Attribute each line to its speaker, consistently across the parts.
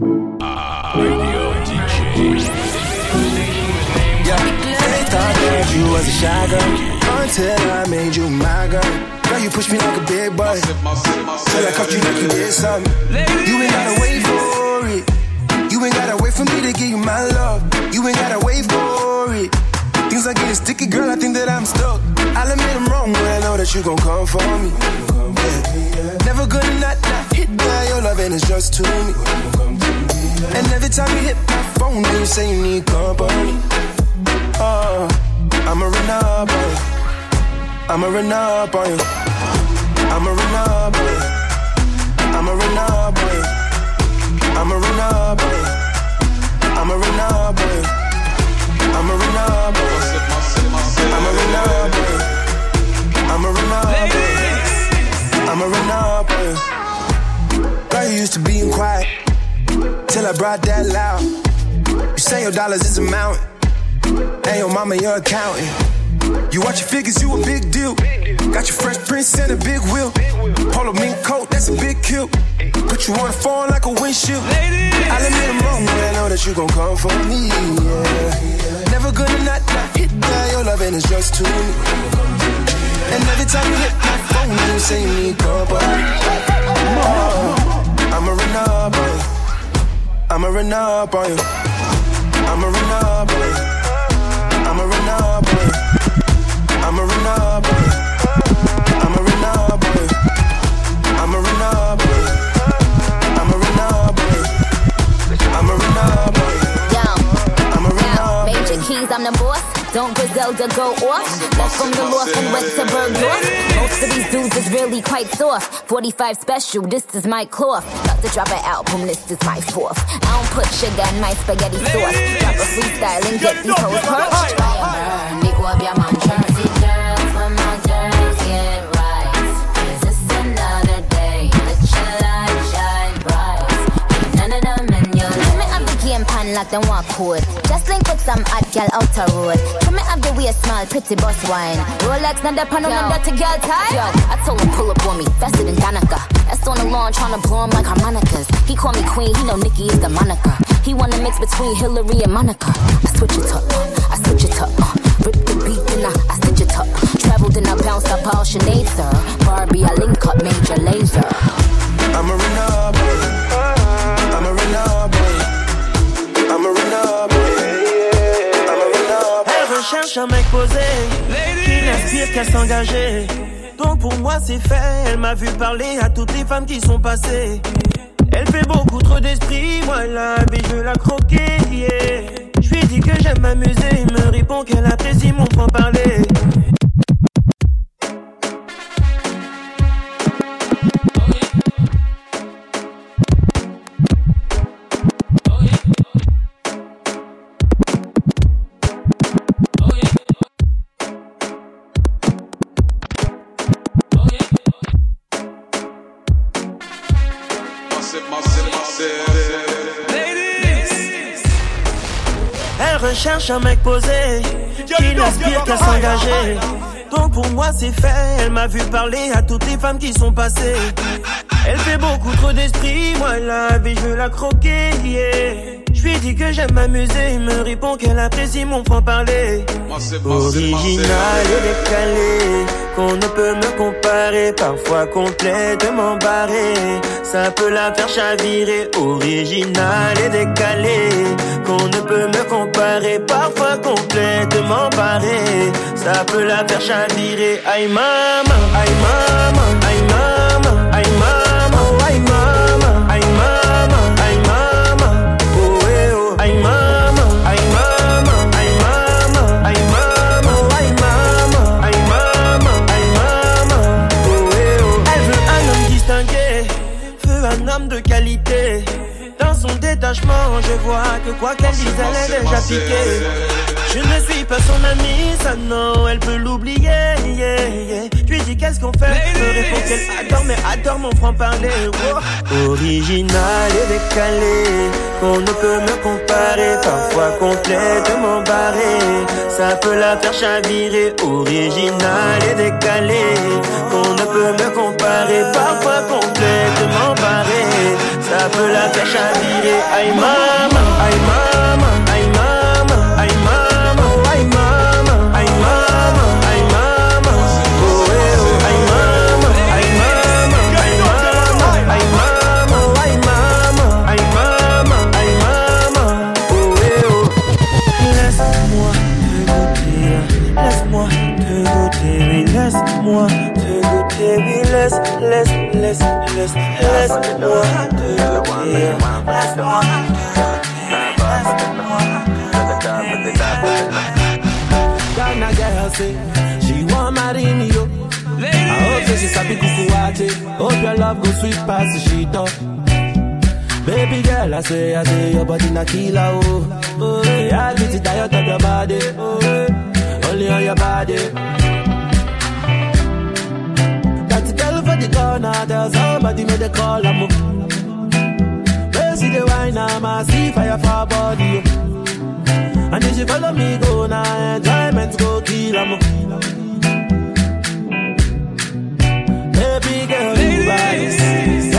Speaker 1: Radio DJ.
Speaker 2: Yeah, they thought that you was a shy girl until I made you my girl. Girl, you push me like a big boy. Till I cuffed you like you did something. You ain't gotta wait for it. You ain't gotta wait for me to give you my love. You ain't gotta wait for it. Things are getting sticky, girl. I think that I'm stuck. I'll admit I'm wrong when I know that you gon' come for me. Yeah. Never gonna not, not and it's just to me. And every time you hit my phone, you say you need company. Oh, I'ma run up on you. I'ma run up on you. I'ma run up on you. I'ma run up on you. I'ma run up on you. I'ma run up brought that loud. You say your dollars is a mountain, and your mama your accountant. You watch your figures, you a big deal. Got your fresh prince and a big wheel. Polo mink coat, that's a big kill. Put you on the phone like a windshield. I'll admit I'm I know that you gon' come for me. Yeah. Never gonna not, not hit by your love, and it's just to me. And every time you hit my phone, you say you need company. Oh, up on you. I'ma run up on you. I'ma run up on you. I'ma run up on you. I'ma run up on you. I'ma run up on you. I'ma run up on you. I'ma run up on you. I'ma run up on you.
Speaker 3: Yo,
Speaker 2: I'ma run up
Speaker 3: Major. Keys, I'm the boss. Don't Griselda go off. Left from the loft and went to Bergdorf. Most of these dudes is really quite soft. 45 special, this is my cloth. About to drop an album, this is my fourth. I don't put sugar in my spaghetti sauce. Drop a freestyle and get these hoes perched. Nick up your man, game pan like them walk code. Just link with some hot gal outer road. Let me have the way smile, pretty boss wine. Rolex, not the pan on them dirty girl tie. Yo, I told him pull up on me, faster than Danica. That's on the lawn, tryna blow him like harmonicas. He call me queen, he know Nikki is the moniker. He wanna mix between Hillary and Monica. I switch it up, I switch it up. Uh, rip the beat, then I, I stitch it up. Traveled and I bounced up all Sinead, sir. Barbie, I link up Major Lazer.
Speaker 2: I'ma run up
Speaker 4: mec posé, qui n'inspire qu'à s'engager. Donc pour moi c'est fait, elle m'a vu parler à toutes les femmes qui sont passées. Elle fait beaucoup trop d'esprit, moi la vie je veux la croquer. Yeah. Je lui dis que j'aime m'amuser, il me répond qu'elle apprécie mon franc-parler. Elle recherche un mec posé, qui n'aspire qu'à s'engager. Donc pour moi c'est fait, elle m'a vu parler à toutes les femmes qui sont passées. Elle fait beaucoup trop d'esprit, moi la vie je veux la croquer. Yeah. Je lui dis que j'aime m'amuser, il me répond qu'elle apprécie mon franc-parler. Original et décalé, qu'on ne peut me comparer, parfois complètement barré. Ça peut la faire chavirer, original et décalé, qu'on ne peut me comparer, parfois complètement barré. Ça peut la faire chavirer, aïe maman, aïe maman, détachement, je vois que quoi qu'elle dise, elle est déjà piquée.
Speaker 5: Je ne suis pas son amie, ça non, elle peut l'oublier. Yeah, yeah. Je lui dis qu'est-ce qu'on fait? Me répond qu'elle adore, mais adore mon franc-parler. Original et décalé, qu'on ne peut me comparer. Parfois complètement barré, ça peut la faire chavirer. Original et décalé, qu'on ne peut me comparer. Parfois complètement barré, la pêche à Aïe maman, aïe maman, aïe maman, aïe maman, aïe maman, aïe maman, aïe maman
Speaker 4: aïe maman, aïe maman, aïe maman, aïe maman, aïe maman, aïe maman, aïe maman
Speaker 5: Laisse-moi te goûter, laisse-moi te goûter, laisse-moi Ghana girl say she want marry me yo. I hope say she sabi kukuwate. Hope your love go sweet past sheet up. Baby girl, I say, I say your body na killer oh. Oh, yeah, I get it tired of your body. Oh, only on your body. Corner, there's somebody made a call. I'm up. see the wine, I'm a see fire for body. And if you follow me, go now, uh, enjoyment go kill. I'm up. Baby girl, you rise.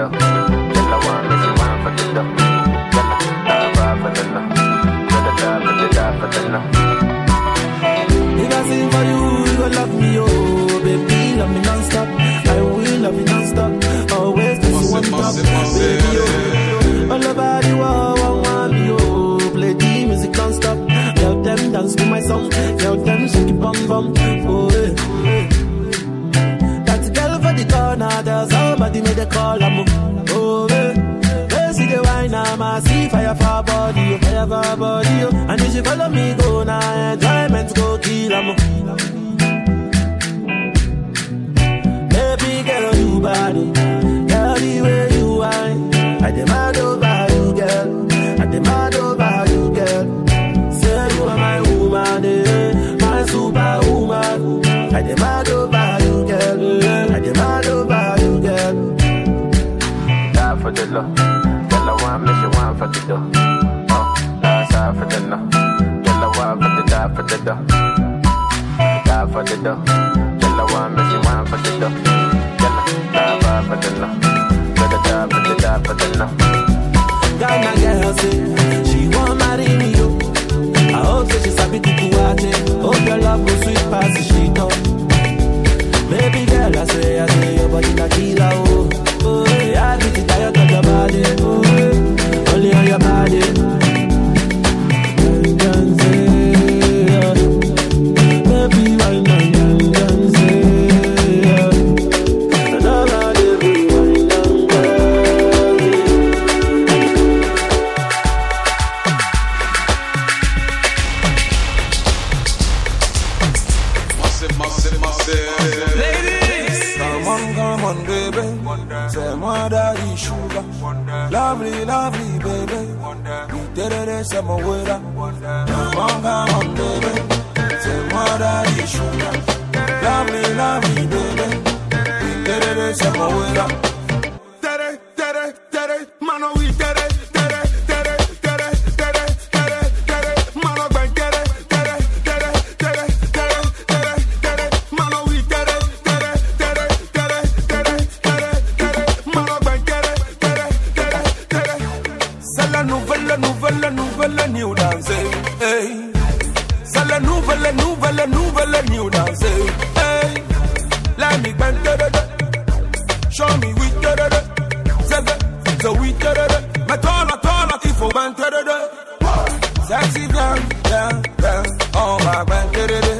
Speaker 5: Die for the dough. Girl, I want me, she want for the dough. Girl, I die for the love. Girl, I die for the die for the love. If I sing for you, you gon' love me, oh baby, love me non-stop. I will love you non-stop. Always this one top, baby, oh. All over the world, I want me, oh. Play the music non-stop. Tell them dance to my song. Tell them shake it bum bum. Oh, yeah. That girl for the corner, there's somebody made a call. Follow me, go now, enjoyment the dough. Die for the dough. nouvelle, nouvelle new dance. Hey. C'est la nouvelle, nouvelle, nouvelle new dance. Hey. Let me bang da da da. Show me we da da da. C'est the, the we da da da. Mais toi là, toi là, il faut bang da da da. Sexy bang, bang, bang. On va bang da da da.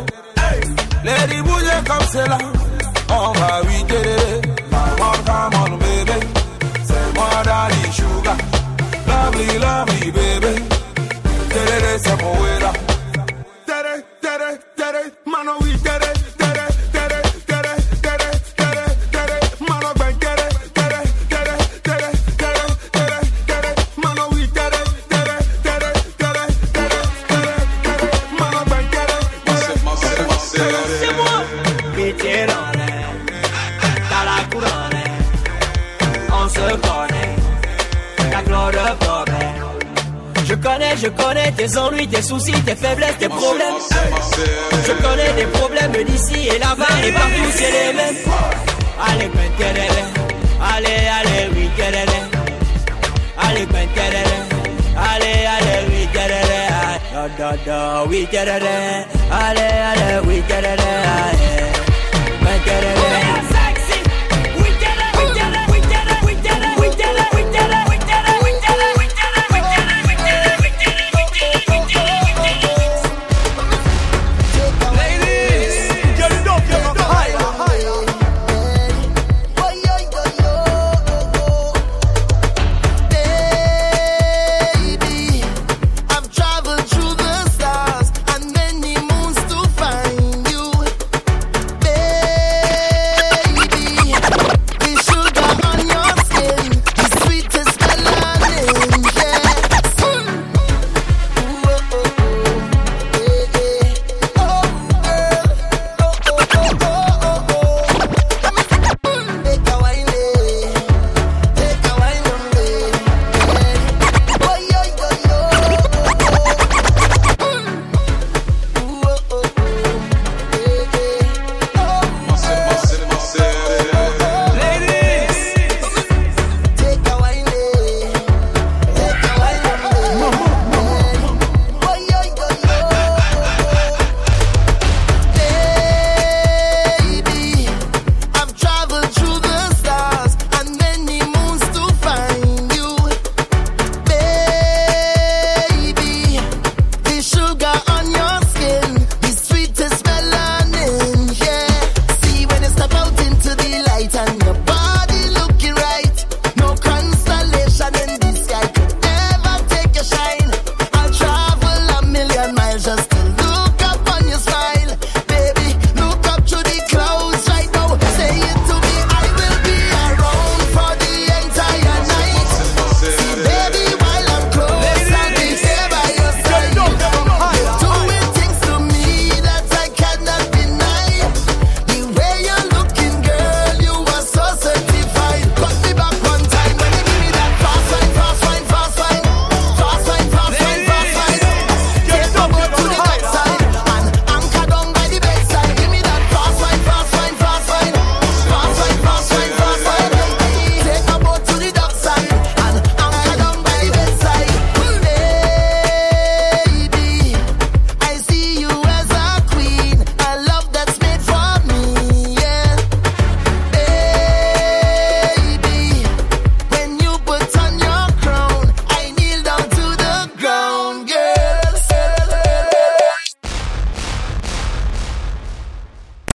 Speaker 5: Lady bouge comme c'est là. On va we da da connais, je connais tes ennuis, tes soucis, tes faiblesses, tes problèmes. Je connais des problèmes d'ici et là-bas et partout, c'est les mêmes. Allez, ben, allez, allez, oui, allez, ben, allez, allez, oui, we get it, allez, allez, we get it,